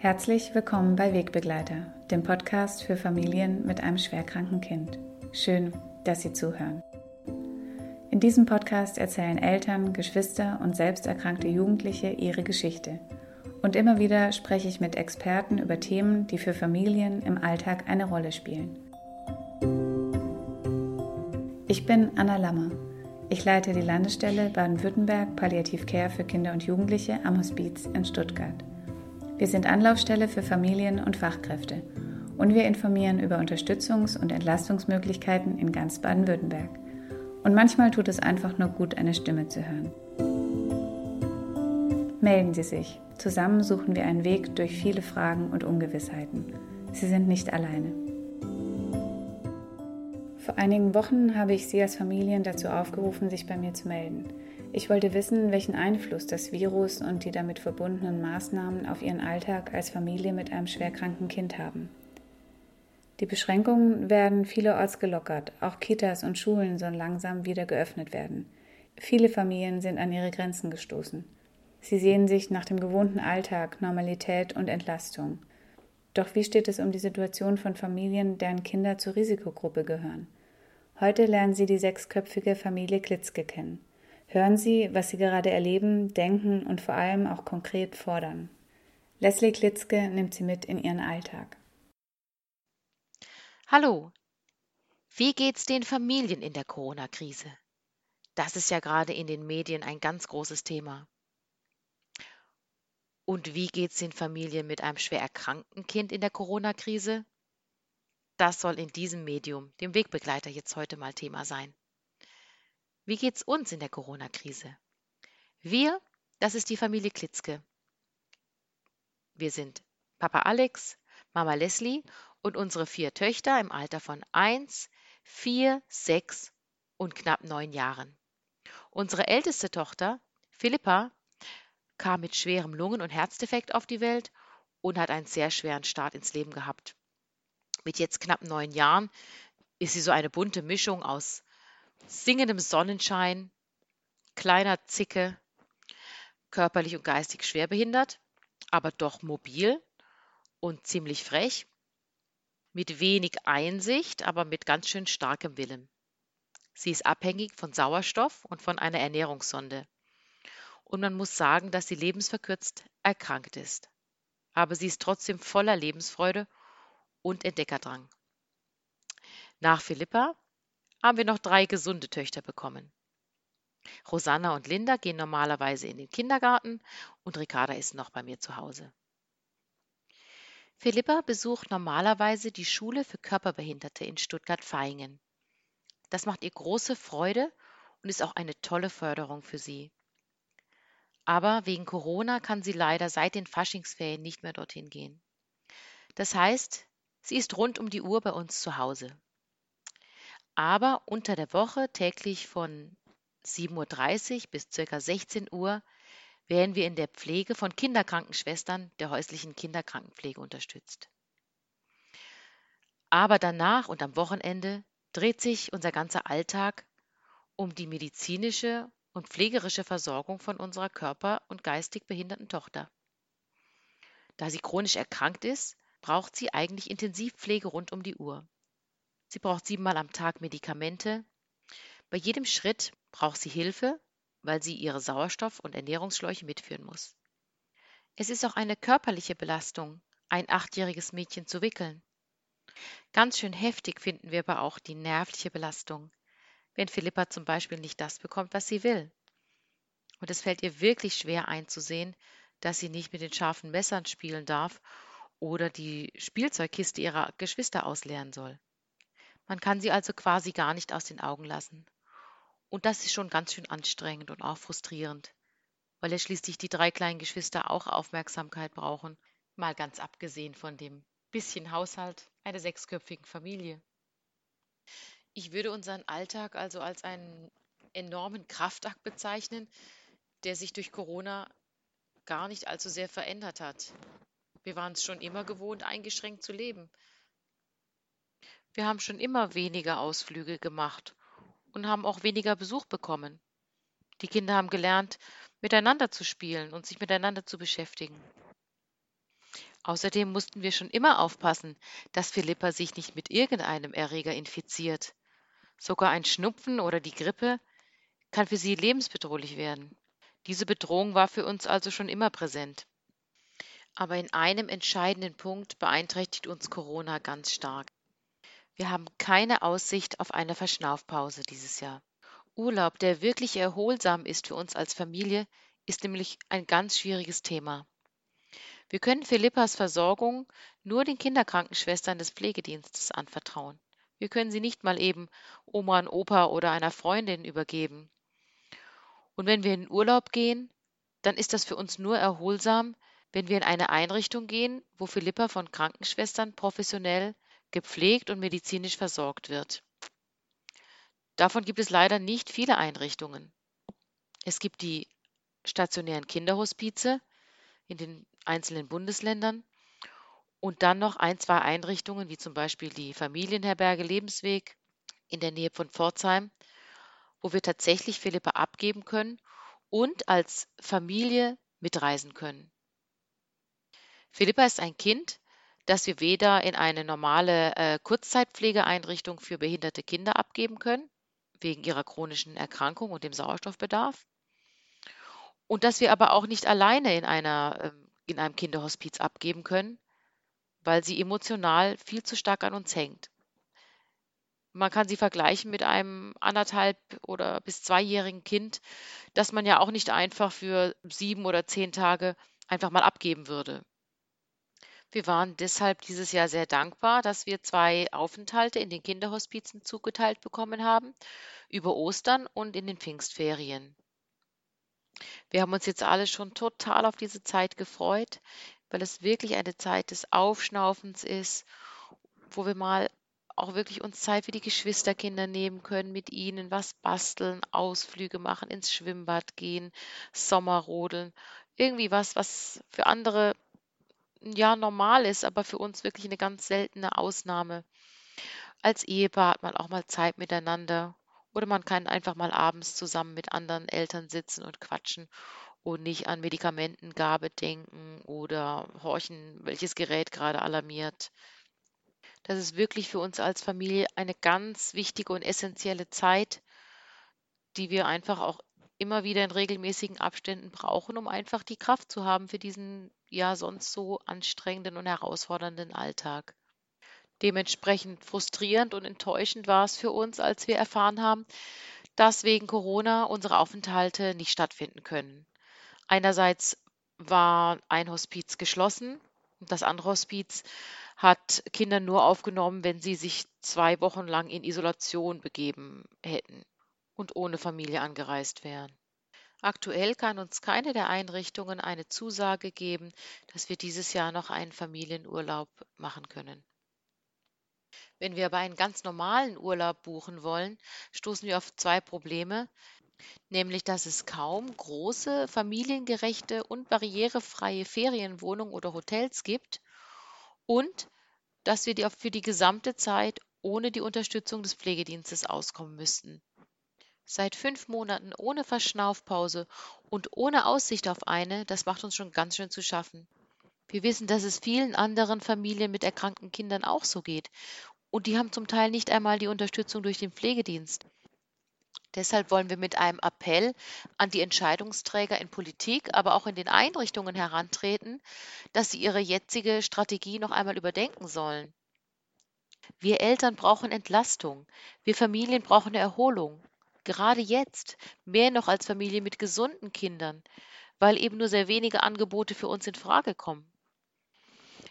Herzlich willkommen bei Wegbegleiter, dem Podcast für Familien mit einem schwerkranken Kind. Schön, dass Sie zuhören. In diesem Podcast erzählen Eltern, Geschwister und selbst erkrankte Jugendliche ihre Geschichte. Und immer wieder spreche ich mit Experten über Themen, die für Familien im Alltag eine Rolle spielen. Ich bin Anna Lammer. Ich leite die Landesstelle Baden-Württemberg Palliativ Care für Kinder und Jugendliche am Hospiz in Stuttgart. Wir sind Anlaufstelle für Familien und Fachkräfte und wir informieren über Unterstützungs- und Entlastungsmöglichkeiten in ganz Baden-Württemberg. Und manchmal tut es einfach nur gut, eine Stimme zu hören. Melden Sie sich. Zusammen suchen wir einen Weg durch viele Fragen und Ungewissheiten. Sie sind nicht alleine. Vor einigen Wochen habe ich Sie als Familien dazu aufgerufen, sich bei mir zu melden. Ich wollte wissen, welchen Einfluss das Virus und die damit verbundenen Maßnahmen auf Ihren Alltag als Familie mit einem schwerkranken Kind haben. Die Beschränkungen werden vielerorts gelockert, auch Kitas und Schulen sollen langsam wieder geöffnet werden. Viele Familien sind an ihre Grenzen gestoßen. Sie sehen sich nach dem gewohnten Alltag, Normalität und Entlastung. Doch wie steht es um die Situation von Familien, deren Kinder zur Risikogruppe gehören? Heute lernen Sie die sechsköpfige Familie Klitzke kennen. Hören Sie, was Sie gerade erleben, denken und vor allem auch konkret fordern. Leslie Klitzke nimmt Sie mit in ihren Alltag. Hallo. Wie geht's den Familien in der Corona-Krise? Das ist ja gerade in den Medien ein ganz großes Thema. Und wie geht's den Familien mit einem schwer erkrankten Kind in der Corona-Krise? Das soll in diesem Medium, dem Wegbegleiter, jetzt heute mal Thema sein. Wie geht's uns in der Corona-Krise? Wir, das ist die Familie Klitzke. Wir sind Papa Alex, Mama Leslie und unsere vier Töchter im Alter von 1, 4, 6 und knapp 9 Jahren. Unsere älteste Tochter, Philippa, kam mit schwerem Lungen- und Herzdefekt auf die Welt und hat einen sehr schweren Start ins Leben gehabt. Mit jetzt knapp neun Jahren ist sie so eine bunte Mischung aus singendem Sonnenschein, kleiner Zicke, körperlich und geistig schwerbehindert, aber doch mobil und ziemlich frech, mit wenig Einsicht, aber mit ganz schön starkem Willen. Sie ist abhängig von Sauerstoff und von einer Ernährungssonde. Und man muss sagen, dass sie lebensverkürzt erkrankt ist. Aber sie ist trotzdem voller Lebensfreude und Entdeckerdrang. Nach Philippa haben wir noch drei gesunde Töchter bekommen. Rosanna und Linda gehen normalerweise in den Kindergarten und Ricarda ist noch bei mir zu Hause. Philippa besucht normalerweise die Schule für Körperbehinderte in Stuttgart-Vaihingen. Das macht ihr große Freude und ist auch eine tolle Förderung für sie. Aber wegen Corona kann sie leider seit den Faschingsferien nicht mehr dorthin gehen. Das heißt, Sie ist rund um die Uhr bei uns zu Hause. Aber unter der Woche täglich von 7.30 Uhr bis ca. 16 Uhr werden wir in der Pflege von Kinderkrankenschwestern der häuslichen Kinderkrankenpflege unterstützt. Aber danach und am Wochenende dreht sich unser ganzer Alltag um die medizinische und pflegerische Versorgung von unserer körper- und geistig behinderten Tochter. Da sie chronisch erkrankt ist, braucht sie eigentlich Intensivpflege rund um die Uhr. Sie braucht siebenmal am Tag Medikamente. Bei jedem Schritt braucht sie Hilfe, weil sie ihre Sauerstoff- und Ernährungsschläuche mitführen muss. Es ist auch eine körperliche Belastung, ein achtjähriges Mädchen zu wickeln. Ganz schön heftig finden wir aber auch die nervliche Belastung, wenn Philippa zum Beispiel nicht das bekommt, was sie will. Und es fällt ihr wirklich schwer einzusehen, dass sie nicht mit den scharfen Messern spielen darf oder die Spielzeugkiste ihrer Geschwister ausleeren soll. Man kann sie also quasi gar nicht aus den Augen lassen. Und das ist schon ganz schön anstrengend und auch frustrierend, weil ja schließlich die drei kleinen Geschwister auch Aufmerksamkeit brauchen, mal ganz abgesehen von dem bisschen Haushalt einer sechsköpfigen Familie. Ich würde unseren Alltag also als einen enormen Kraftakt bezeichnen, der sich durch Corona gar nicht allzu sehr verändert hat. Wir waren es schon immer gewohnt, eingeschränkt zu leben. Wir haben schon immer weniger Ausflüge gemacht und haben auch weniger Besuch bekommen. Die Kinder haben gelernt, miteinander zu spielen und sich miteinander zu beschäftigen. Außerdem mussten wir schon immer aufpassen, dass Philippa sich nicht mit irgendeinem Erreger infiziert. Sogar ein Schnupfen oder die Grippe kann für sie lebensbedrohlich werden. Diese Bedrohung war für uns also schon immer präsent. Aber in einem entscheidenden Punkt beeinträchtigt uns Corona ganz stark. Wir haben keine Aussicht auf eine Verschnaufpause dieses Jahr. Urlaub, der wirklich erholsam ist für uns als Familie, ist nämlich ein ganz schwieriges Thema. Wir können Philippas Versorgung nur den Kinderkrankenschwestern des Pflegedienstes anvertrauen. Wir können sie nicht mal eben Oma und Opa oder einer Freundin übergeben. Und wenn wir in Urlaub gehen, dann ist das für uns nur erholsam, wenn wir in eine Einrichtung gehen, wo Philippa von Krankenschwestern professionell gepflegt und medizinisch versorgt wird. Davon gibt es leider nicht viele Einrichtungen. Es gibt die stationären Kinderhospize in den einzelnen Bundesländern und dann noch ein, zwei Einrichtungen, wie zum Beispiel die Familienherberge Lebensweg in der Nähe von Pforzheim, wo wir tatsächlich Philippa abgeben können und als Familie mitreisen können. Philippa ist ein Kind, das wir weder in eine normale äh, Kurzzeitpflegeeinrichtung für behinderte Kinder abgeben können, wegen ihrer chronischen Erkrankung und dem Sauerstoffbedarf, und das wir aber auch nicht alleine in, einer, ähm, in einem Kinderhospiz abgeben können, weil sie emotional viel zu stark an uns hängt. Man kann sie vergleichen mit einem anderthalb oder bis zweijährigen Kind, das man ja auch nicht einfach für sieben oder zehn Tage einfach mal abgeben würde. Wir waren deshalb dieses Jahr sehr dankbar, dass wir zwei Aufenthalte in den Kinderhospizen zugeteilt bekommen haben, über Ostern und in den Pfingstferien. Wir haben uns jetzt alle schon total auf diese Zeit gefreut, weil es wirklich eine Zeit des Aufschnaufens ist, wo wir mal auch wirklich uns Zeit für die Geschwisterkinder nehmen können, mit ihnen was basteln, Ausflüge machen, ins Schwimmbad gehen, Sommerrodeln, irgendwie was, was für andere ja normal ist, aber für uns wirklich eine ganz seltene Ausnahme. Als Ehepaar hat man auch mal Zeit miteinander oder man kann einfach mal abends zusammen mit anderen Eltern sitzen und quatschen und nicht an Medikamentengabe denken oder horchen, welches Gerät gerade alarmiert. Das ist wirklich für uns als Familie eine ganz wichtige und essentielle Zeit, die wir einfach auch immer wieder in regelmäßigen Abständen brauchen, um einfach die Kraft zu haben für diesen ja sonst so anstrengenden und herausfordernden Alltag. Dementsprechend frustrierend und enttäuschend war es für uns, als wir erfahren haben, dass wegen Corona unsere Aufenthalte nicht stattfinden können. Einerseits war ein Hospiz geschlossen und das andere Hospiz hat Kinder nur aufgenommen, wenn sie sich zwei Wochen lang in Isolation begeben hätten und ohne Familie angereist wären. Aktuell kann uns keine der Einrichtungen eine Zusage geben, dass wir dieses Jahr noch einen Familienurlaub machen können. Wenn wir aber einen ganz normalen Urlaub buchen wollen, stoßen wir auf zwei Probleme, nämlich dass es kaum große, familiengerechte und barrierefreie Ferienwohnungen oder Hotels gibt und dass wir für die gesamte Zeit ohne die Unterstützung des Pflegedienstes auskommen müssten. Seit fünf Monaten ohne Verschnaufpause und ohne Aussicht auf eine, das macht uns schon ganz schön zu schaffen. Wir wissen, dass es vielen anderen Familien mit erkrankten Kindern auch so geht. Und die haben zum Teil nicht einmal die Unterstützung durch den Pflegedienst. Deshalb wollen wir mit einem Appell an die Entscheidungsträger in Politik, aber auch in den Einrichtungen herantreten, dass sie ihre jetzige Strategie noch einmal überdenken sollen. Wir Eltern brauchen Entlastung, wir Familien brauchen Erholung gerade jetzt, mehr noch als Familie mit gesunden Kindern, weil eben nur sehr wenige Angebote für uns in Frage kommen.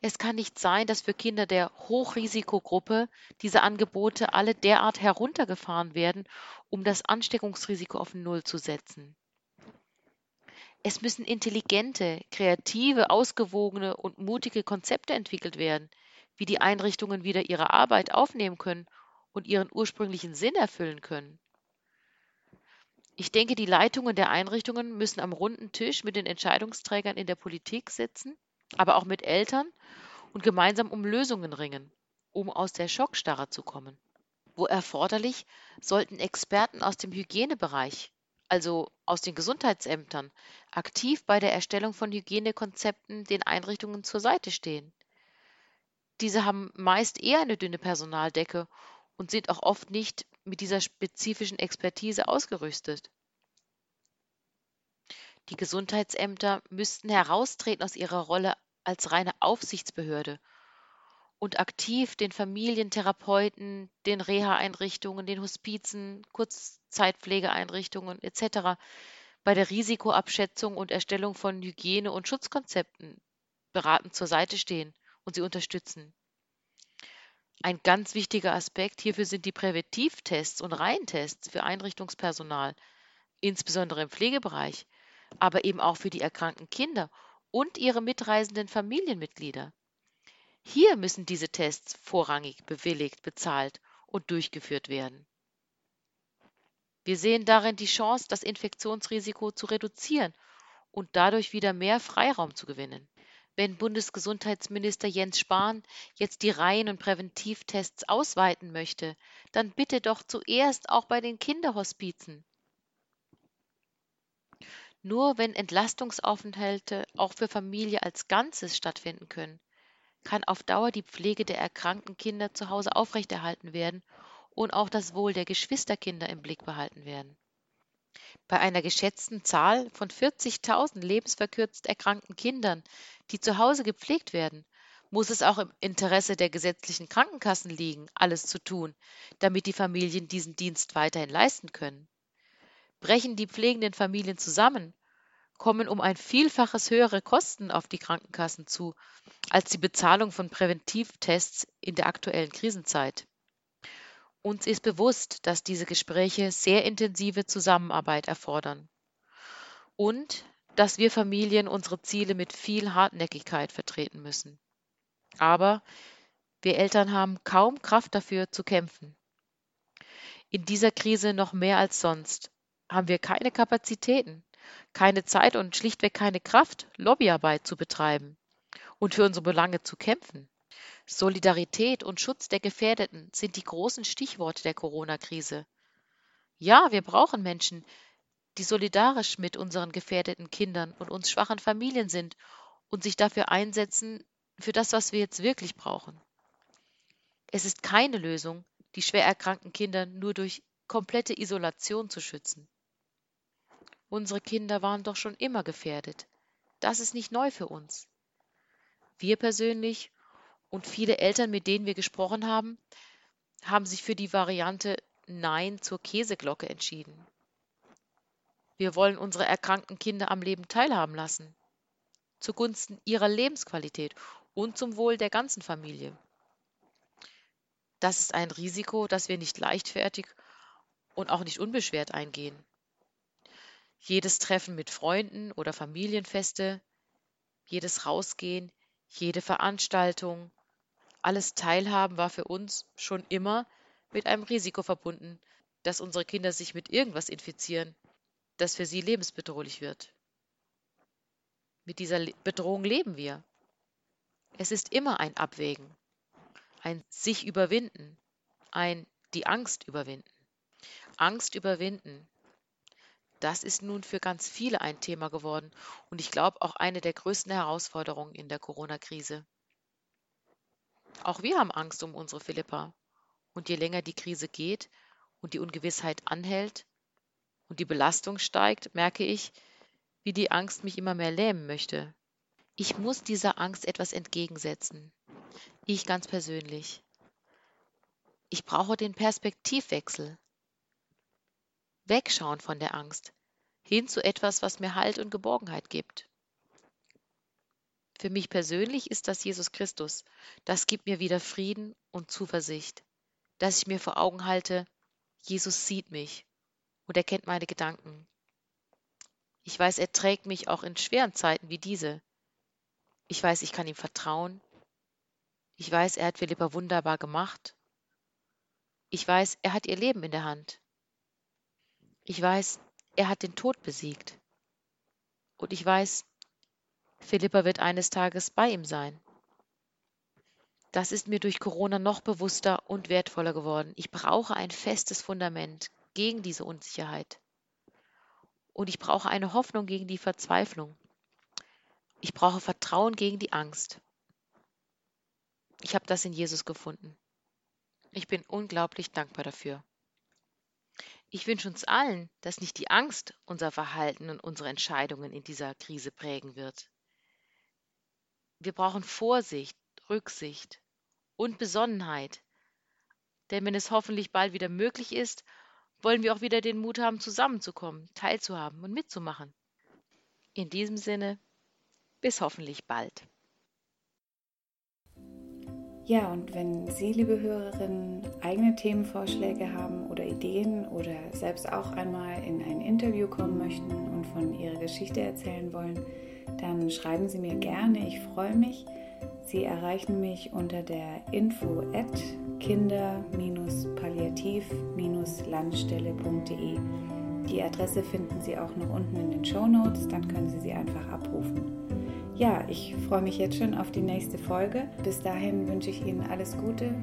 Es kann nicht sein, dass für Kinder der Hochrisikogruppe diese Angebote alle derart heruntergefahren werden, um das Ansteckungsrisiko auf Null zu setzen. Es müssen intelligente, kreative, ausgewogene und mutige Konzepte entwickelt werden, wie die Einrichtungen wieder ihre Arbeit aufnehmen können und ihren ursprünglichen Sinn erfüllen können. Ich denke, die Leitungen der Einrichtungen müssen am runden Tisch mit den Entscheidungsträgern in der Politik sitzen, aber auch mit Eltern und gemeinsam um Lösungen ringen, um aus der Schockstarre zu kommen. Wo erforderlich, sollten Experten aus dem Hygienebereich, also aus den Gesundheitsämtern, aktiv bei der Erstellung von Hygienekonzepten den Einrichtungen zur Seite stehen. Diese haben meist eher eine dünne Personaldecke und sind auch oft nicht mit dieser spezifischen Expertise ausgerüstet. Die Gesundheitsämter müssten heraustreten aus ihrer Rolle als reine Aufsichtsbehörde und aktiv den Familientherapeuten, den Reha-Einrichtungen, den Hospizen, Kurzzeitpflegeeinrichtungen etc. bei der Risikoabschätzung und Erstellung von Hygiene- und Schutzkonzepten beratend zur Seite stehen und sie unterstützen. Ein ganz wichtiger Aspekt hierfür sind die Präventivtests und Reihentests für Einrichtungspersonal, insbesondere im Pflegebereich, aber eben auch für die erkrankten Kinder und ihre mitreisenden Familienmitglieder. Hier müssen diese Tests vorrangig bewilligt, bezahlt und durchgeführt werden. Wir sehen darin die Chance, das Infektionsrisiko zu reduzieren und dadurch wieder mehr Freiraum zu gewinnen. Wenn Bundesgesundheitsminister Jens Spahn jetzt die Reihen- und Präventivtests ausweiten möchte, dann bitte doch zuerst auch bei den Kinderhospizen. Nur wenn Entlastungsaufenthalte auch für Familie als Ganzes stattfinden können, kann auf Dauer die Pflege der erkrankten Kinder zu Hause aufrechterhalten werden und auch das Wohl der Geschwisterkinder im Blick behalten werden. Bei einer geschätzten Zahl von 40.000 lebensverkürzt erkrankten Kindern, die zu Hause gepflegt werden, muss es auch im Interesse der gesetzlichen Krankenkassen liegen, alles zu tun, damit die Familien diesen Dienst weiterhin leisten können. Brechen die pflegenden Familien zusammen kommen um ein Vielfaches höhere Kosten auf die Krankenkassen zu als die Bezahlung von Präventivtests in der aktuellen Krisenzeit. Uns ist bewusst, dass diese Gespräche sehr intensive Zusammenarbeit erfordern und dass wir Familien unsere Ziele mit viel Hartnäckigkeit vertreten müssen. Aber wir Eltern haben kaum Kraft dafür zu kämpfen. In dieser Krise noch mehr als sonst haben wir keine Kapazitäten, keine Zeit und schlichtweg keine Kraft, Lobbyarbeit zu betreiben und für unsere Belange zu kämpfen. Solidarität und Schutz der Gefährdeten sind die großen Stichworte der Corona-Krise. Ja, wir brauchen Menschen, die solidarisch mit unseren gefährdeten Kindern und uns schwachen Familien sind und sich dafür einsetzen, für das, was wir jetzt wirklich brauchen. Es ist keine Lösung, die schwer erkrankten Kinder nur durch komplette Isolation zu schützen. Unsere Kinder waren doch schon immer gefährdet. Das ist nicht neu für uns. Wir persönlich und viele Eltern, mit denen wir gesprochen haben, haben sich für die Variante Nein zur Käseglocke entschieden. Wir wollen unsere erkrankten Kinder am Leben teilhaben lassen, zugunsten ihrer Lebensqualität und zum Wohl der ganzen Familie. Das ist ein Risiko, das wir nicht leichtfertig und auch nicht unbeschwert eingehen. Jedes Treffen mit Freunden oder Familienfeste, jedes Rausgehen, jede Veranstaltung, alles Teilhaben war für uns schon immer mit einem Risiko verbunden, dass unsere Kinder sich mit irgendwas infizieren, das für sie lebensbedrohlich wird. Mit dieser Bedrohung leben wir. Es ist immer ein Abwägen, ein sich überwinden, ein die Angst überwinden. Angst überwinden, das ist nun für ganz viele ein Thema geworden und ich glaube auch eine der größten Herausforderungen in der Corona-Krise. Auch wir haben Angst um unsere Philippa. Und je länger die Krise geht und die Ungewissheit anhält und die Belastung steigt, merke ich, wie die Angst mich immer mehr lähmen möchte. Ich muss dieser Angst etwas entgegensetzen. Ich ganz persönlich. Ich brauche den Perspektivwechsel wegschauen von der Angst, hin zu etwas, was mir Halt und Geborgenheit gibt. Für mich persönlich ist das Jesus Christus. Das gibt mir wieder Frieden und Zuversicht, dass ich mir vor Augen halte, Jesus sieht mich und er kennt meine Gedanken. Ich weiß, er trägt mich auch in schweren Zeiten wie diese. Ich weiß, ich kann ihm vertrauen. Ich weiß, er hat Philippa wunderbar gemacht. Ich weiß, er hat ihr Leben in der Hand. Ich weiß, er hat den Tod besiegt. Und ich weiß, Philippa wird eines Tages bei ihm sein. Das ist mir durch Corona noch bewusster und wertvoller geworden. Ich brauche ein festes Fundament gegen diese Unsicherheit. Und ich brauche eine Hoffnung gegen die Verzweiflung. Ich brauche Vertrauen gegen die Angst. Ich habe das in Jesus gefunden. Ich bin unglaublich dankbar dafür. Ich wünsche uns allen, dass nicht die Angst unser Verhalten und unsere Entscheidungen in dieser Krise prägen wird. Wir brauchen Vorsicht, Rücksicht und Besonnenheit. Denn wenn es hoffentlich bald wieder möglich ist, wollen wir auch wieder den Mut haben, zusammenzukommen, teilzuhaben und mitzumachen. In diesem Sinne, bis hoffentlich bald. Ja, und wenn Sie, liebe Hörerinnen, eigene Themenvorschläge haben oder Ideen oder selbst auch einmal in ein Interview kommen möchten und von Ihrer Geschichte erzählen wollen, dann schreiben Sie mir gerne. Ich freue mich. Sie erreichen mich unter der info at kinder-palliativ-landstelle.de. Die Adresse finden Sie auch noch unten in den Show Notes, dann können Sie sie einfach abrufen. Ja, ich freue mich jetzt schon auf die nächste Folge. Bis dahin wünsche ich Ihnen alles Gute,